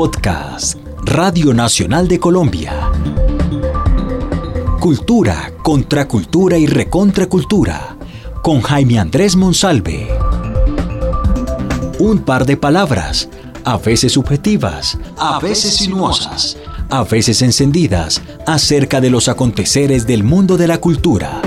Podcast, Radio Nacional de Colombia. Cultura, contracultura y recontracultura. Con Jaime Andrés Monsalve. Un par de palabras, a veces subjetivas, a veces sinuosas, a veces encendidas, acerca de los aconteceres del mundo de la cultura.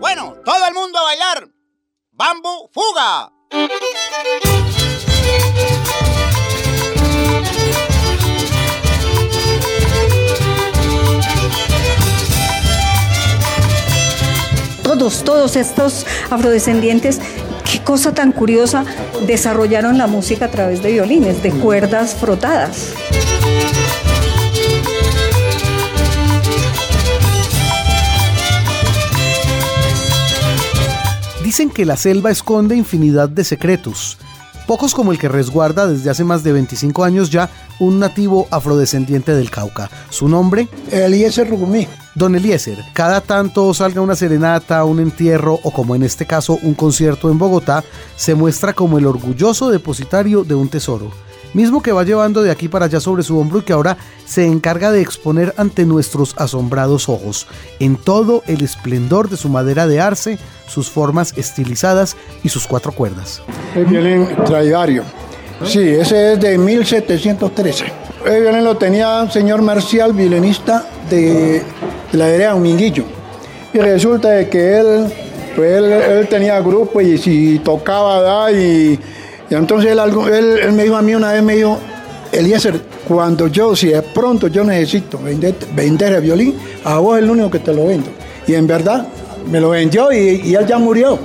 Bueno, todo el mundo a bailar. Bambu, fuga. Todos, todos estos afrodescendientes, qué cosa tan curiosa, desarrollaron la música a través de violines, de cuerdas frotadas. Dicen que la selva esconde infinidad de secretos, pocos como el que resguarda desde hace más de 25 años ya un nativo afrodescendiente del Cauca. Su nombre, Eliezer Rugumí. Don Eliezer, cada tanto salga una serenata, un entierro o como en este caso un concierto en Bogotá, se muestra como el orgulloso depositario de un tesoro mismo que va llevando de aquí para allá sobre su hombro y que ahora se encarga de exponer ante nuestros asombrados ojos, en todo el esplendor de su madera de arce, sus formas estilizadas y sus cuatro cuerdas. El violín tradiario. Sí, ese es de 1713. El violín lo tenía un señor Marcial, violinista de, la área Minguillo. Y resulta de que él, pues él, tenía grupo y si tocaba da y y entonces él, me dijo a mí una vez, me dijo, Eliezer, cuando yo, si de pronto yo necesito vender, vender el violín, a vos el único que te lo vendo. Y en verdad, me lo vendió y, él ya murió.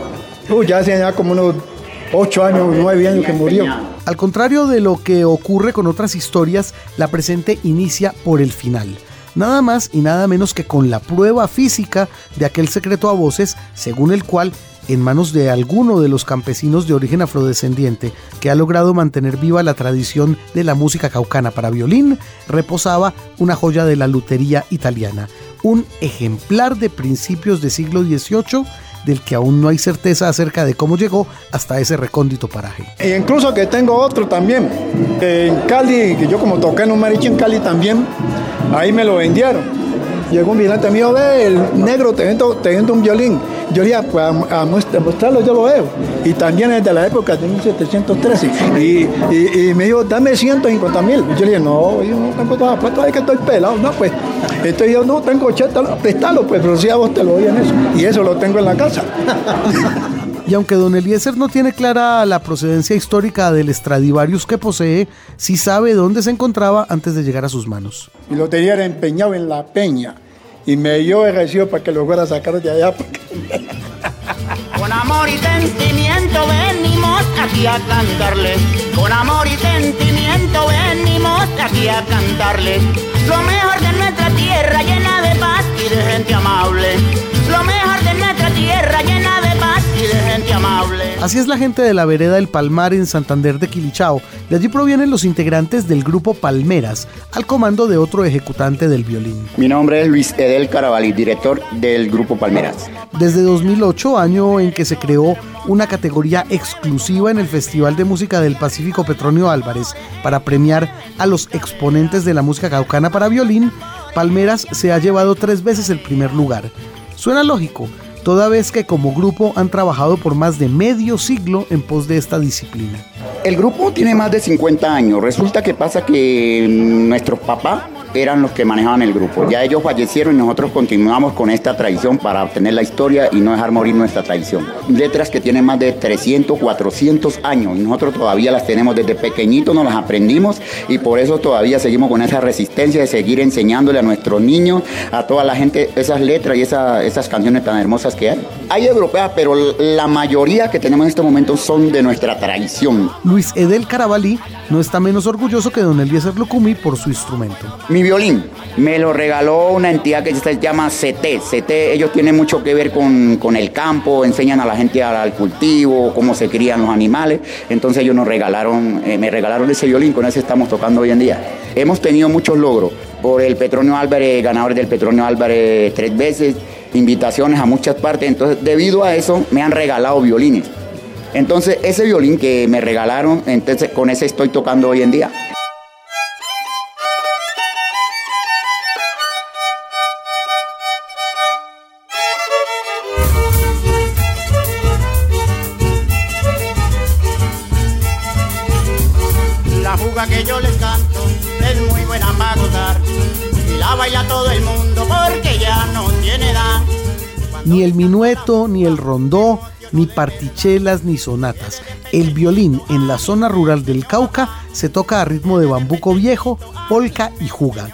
ya hace ya como unos ocho años, nueve años que murió. Al contrario de lo que ocurre con otras historias, la presente inicia por el final. Nada más y nada menos que con la prueba física de aquel secreto a voces, según el cual en manos de alguno de los campesinos de origen afrodescendiente que ha logrado mantener viva la tradición de la música caucana para violín, reposaba una joya de la lutería italiana, un ejemplar de principios del siglo XVIII del que aún no hay certeza acerca de cómo llegó hasta ese recóndito paraje. E incluso que tengo otro también, en Cali, que yo como toqué en un maricho en Cali también, ahí me lo vendieron llegó un vigilante mío, ve, el negro te vendo, un violín. Yo le dije, pues a, mostrarlo yo lo veo. Y también es de la época de 1713. Y, me dijo, dame 150 mil. Yo le dije, no, yo no tengo toda la plata, es que estoy pelado. No, pues. Entonces yo no tengo 80, prestalo, pues, pero si a vos te lo doy en eso. Y eso lo tengo en la casa. Y aunque don Eliezer no tiene clara la procedencia histórica del Stradivarius que posee, sí sabe dónde se encontraba antes de llegar a sus manos. Y lo tenía empeñado en la peña y me dio ejercicio para que lo fuera a sacar de allá. Con amor y sentimiento venimos aquí a cantarles. Con amor y sentimiento venimos aquí a cantarles. Lo mejor de nuestra tierra llena de paz y de gente amable. Lo Así es la gente de la vereda del Palmar en Santander de Quilichao. De allí provienen los integrantes del grupo Palmeras, al comando de otro ejecutante del violín. Mi nombre es Luis Edel Carabalí, director del grupo Palmeras. Desde 2008, año en que se creó una categoría exclusiva en el Festival de Música del Pacífico Petronio Álvarez para premiar a los exponentes de la música caucana para violín, Palmeras se ha llevado tres veces el primer lugar. Suena lógico, toda vez que como grupo han trabajado por más de medio siglo en pos de esta disciplina. El grupo tiene más de 50 años. Resulta que pasa que nuestros papás eran los que manejaban el grupo. Ya ellos fallecieron y nosotros continuamos con esta tradición para obtener la historia y no dejar morir nuestra tradición. Letras que tienen más de 300, 400 años y nosotros todavía las tenemos desde pequeñitos, nos las aprendimos y por eso todavía seguimos con esa resistencia de seguir enseñándole a nuestros niños, a toda la gente, esas letras y esas canciones tan hermosas que hay. Hay europeas, pero la mayoría que tenemos en este momento son de nuestra tradición. Luis Edel Carabalí no está menos orgulloso que don Eliezer Lucumi por su instrumento. Mi violín me lo regaló una entidad que se llama CT. CT, ellos tienen mucho que ver con, el campo, enseñan a la gente al cultivo, cómo se crían los animales. Entonces ellos nos regalaron, eh, me regalaron ese violín, con ese estamos tocando hoy en día. Hemos tenido muchos logros por el Petronio Álvarez, ganador del Petronio Álvarez tres veces, invitaciones a muchas partes. Entonces, debido a eso, me han regalado violines. Entonces ese violín que me regalaron, entonces con ese estoy tocando hoy en día. La fuga que yo les canto es muy buena para gozar y la baila todo el mundo porque ya no tiene edad. Ni el minueto, ni el rondó, ni partichelas, ni sonatas. El violín en la zona rural del Cauca se toca a ritmo de bambuco viejo, polca y juga.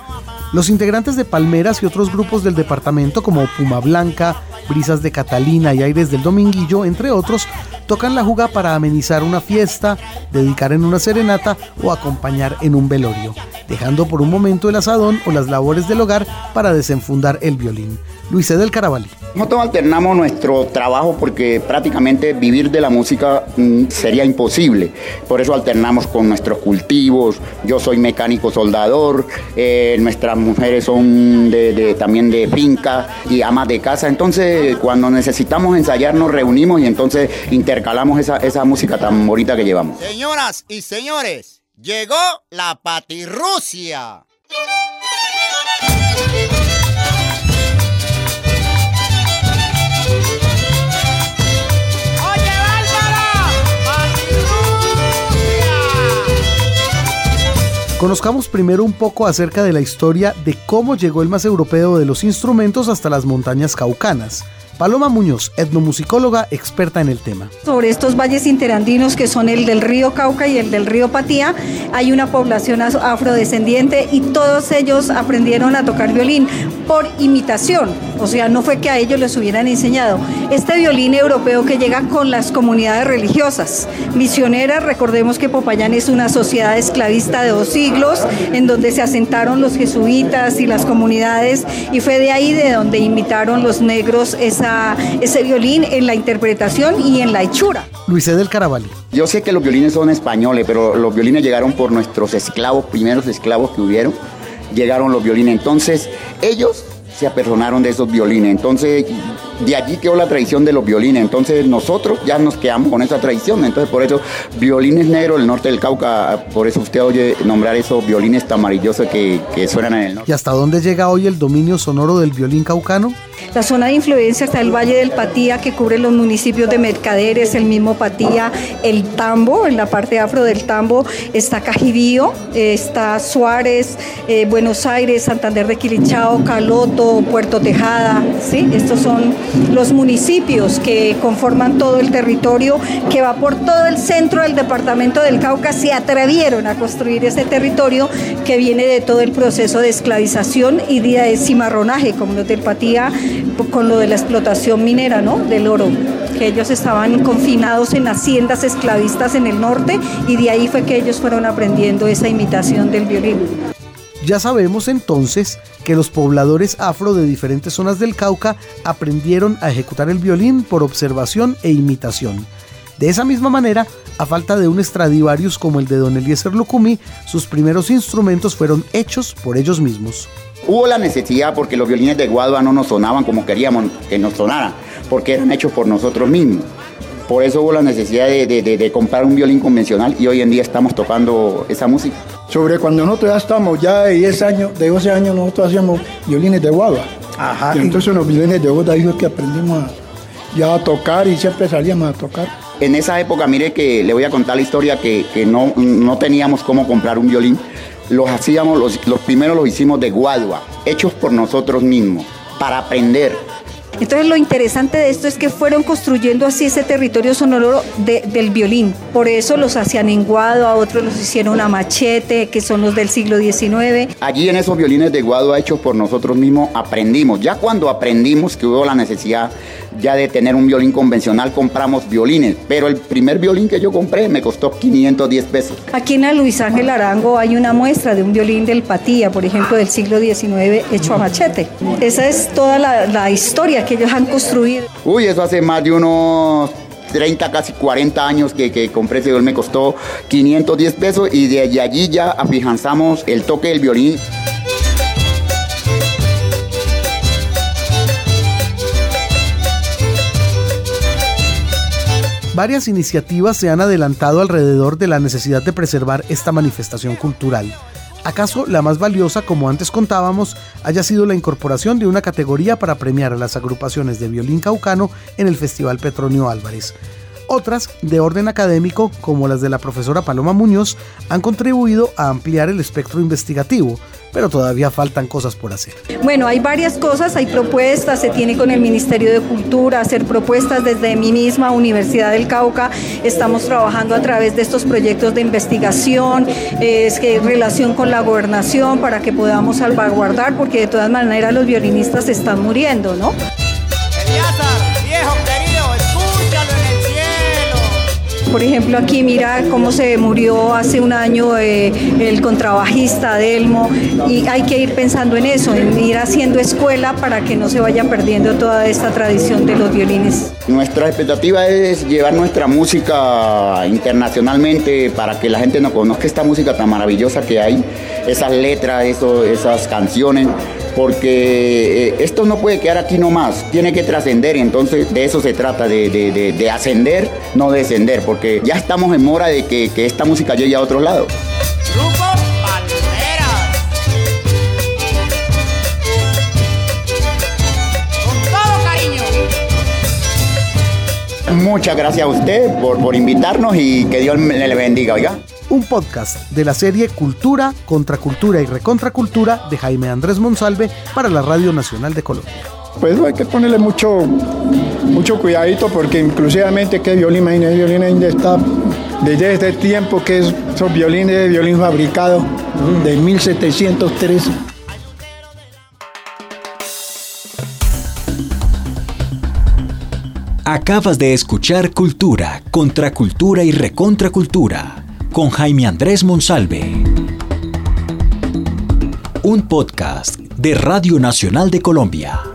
Los integrantes de Palmeras y otros grupos del departamento como Puma Blanca, Brisas de Catalina y Aires del Dominguillo, entre otros, tocan la juga para amenizar una fiesta, dedicar en una serenata o acompañar en un velorio, dejando por un momento el asadón o las labores del hogar para desenfundar el violín. Luis E. del Carabalí. Nosotros alternamos nuestro trabajo porque prácticamente vivir de la música mm, sería imposible. Por eso alternamos con nuestros cultivos. Yo soy mecánico soldador, eh, nuestras mujeres son de, de- también de finca y amas de casa. Entonces, cuando necesitamos ensayar, nos reunimos y entonces intercalamos esa, esa música tan bonita que llevamos. Señoras y señores, llegó la patirrusia. Conozcamos primero un poco acerca de la historia de cómo llegó el más europeo de los instrumentos hasta las montañas caucanas. Paloma Muñoz, etnomusicóloga experta en el tema. Sobre estos valles interandinos que son el del río Cauca y el del río Patía, hay una población afrodescendiente y todos ellos aprendieron a tocar violín por imitación, o sea, no fue que a ellos les hubieran enseñado. Este violín europeo que llega con las comunidades religiosas, misioneras, recordemos que Popayán es una sociedad esclavista de dos siglos, en donde se asentaron los jesuitas y las comunidades, y fue de ahí de donde imitaron los negros esa, ese violín en la interpretación y en la hechura. Luis E. del Carabalí. Yo sé que los violines son españoles, pero los violines llegaron por nuestros esclavos, primeros esclavos que hubieron, llegaron los violines. Entonces, ellos se apersonaron de esos violines. Entonces, de allí quedó la tradición de los violines. Entonces, nosotros ya nos quedamos con esa tradición. Entonces, por eso, violines negros del norte del Cauca, por eso usted oye nombrar esos violines tan maravillosos que, que suenan en el norte. ¿Y hasta dónde llega hoy el dominio sonoro del violín caucano? La zona de influencia está el Valle del Patía, que cubre los municipios de Mercaderes, el mismo Patía, el Tambo, en la parte afro del Tambo está Cajibío, está Suárez, eh, Buenos Aires, Santander de Quilichao, Caloto, Puerto Tejada, ¿sí? Estos son los municipios que conforman todo el territorio que va por todo el centro del departamento del Cauca, se atrevieron a construir ese territorio que viene de todo el proceso de esclavización y de cimarronaje, como los del Patía, con lo de la explotación minera, ¿no? Del oro, que ellos estaban confinados en haciendas esclavistas en el norte y de ahí fue que ellos fueron aprendiendo esa imitación del violín. Ya sabemos entonces que los pobladores afro de diferentes zonas del Cauca aprendieron a ejecutar el violín por observación e imitación. De esa misma manera, a falta de un Stradivarius como el de Don Eliezer Lucumí, sus primeros instrumentos fueron hechos por ellos mismos. Hubo la necesidad porque los violines de Guadua no nos sonaban como queríamos que nos sonaran, porque eran hechos por nosotros mismos. Por eso hubo la necesidad de, de- de- de comprar un violín convencional y hoy en día estamos tocando esa música. Sobre cuando nosotros ya estamos, ya de 10 años, de 12 años, nosotros hacíamos violines de guagua. Ajá. Y entonces los violines de guagua ahí fue que aprendimos a, ya a tocar y siempre salíamos a tocar. En esa época, mire que le voy a contar la historia que, que no, no teníamos cómo comprar un violín. Los hacíamos, los, los primeros los hicimos de Guadua, hechos por nosotros mismos, para aprender. Entonces lo interesante de esto es que fueron construyendo así ese territorio sonoro de- del violín. Por eso los hacían en guado, a otros los hicieron a machete, que son los del siglo XIX. Allí en esos violines de Guadua hechos por nosotros mismos aprendimos. Ya cuando aprendimos que hubo la necesidad ya de tener un violín convencional, compramos violines. Pero el primer violín que yo compré me costó 510 pesos. Aquí en la Luis Ángel Arango hay una muestra de un violín del Patía, por ejemplo, del siglo XIX, hecho a machete. Esa es toda la, la historia que ellos han construido. Uy, eso hace más de unos 30, casi 40 años que, que compré ese violín, me costó 510 pesos y de allí- allí ya afianzamos el toque del violín. varias iniciativas se han adelantado alrededor de la necesidad de preservar esta manifestación cultural. ¿Acaso la más valiosa, como antes contábamos, haya sido la incorporación de una categoría para premiar a las agrupaciones de violín caucano en el Festival Petronio Álvarez? Otras, de orden académico, como las de la profesora Paloma Muñoz, han contribuido a ampliar el espectro investigativo, pero todavía faltan cosas por hacer. Bueno, hay varias cosas, hay propuestas, se tiene con el Ministerio de Cultura, hacer propuestas desde mi misma Universidad del Cauca, estamos trabajando a través de estos proyectos de investigación, es que relación con la gobernación para que podamos salvaguardar, porque de todas maneras los violinistas están muriendo, ¿no? Por ejemplo, aquí mira cómo se murió hace un año eh, el contrabajista Delmo y hay que ir pensando en eso, en ir haciendo escuela para que no se vaya perdiendo toda esta tradición de los violines. Nuestra expectativa es llevar nuestra música internacionalmente para que la gente no conozca esta música tan maravillosa que hay, esas letras, esas canciones porque eh, esto no puede quedar aquí nomás, tiene que trascender entonces de eso se trata, de, ascender, no descender, porque ya estamos en mora de que, esta música llegue a otro lado. Grupo Palmeras. Con todo cariño. Muchas gracias a usted por, por invitarnos y que Dios le bendiga, oiga un podcast de la serie Cultura, Contracultura y Recontracultura de Jaime Andrés Monsalve para la Radio Nacional de Colombia. Pues hay que ponerle mucho, mucho cuidadito porque inclusivamente que violín, el violín ainda está desde este tiempo que es, son violines de violín fabricado de 1703. Acabas de escuchar Cultura, Contracultura y Recontracultura con Jaime Andrés Monsalve. Un podcast de Radio Nacional de Colombia.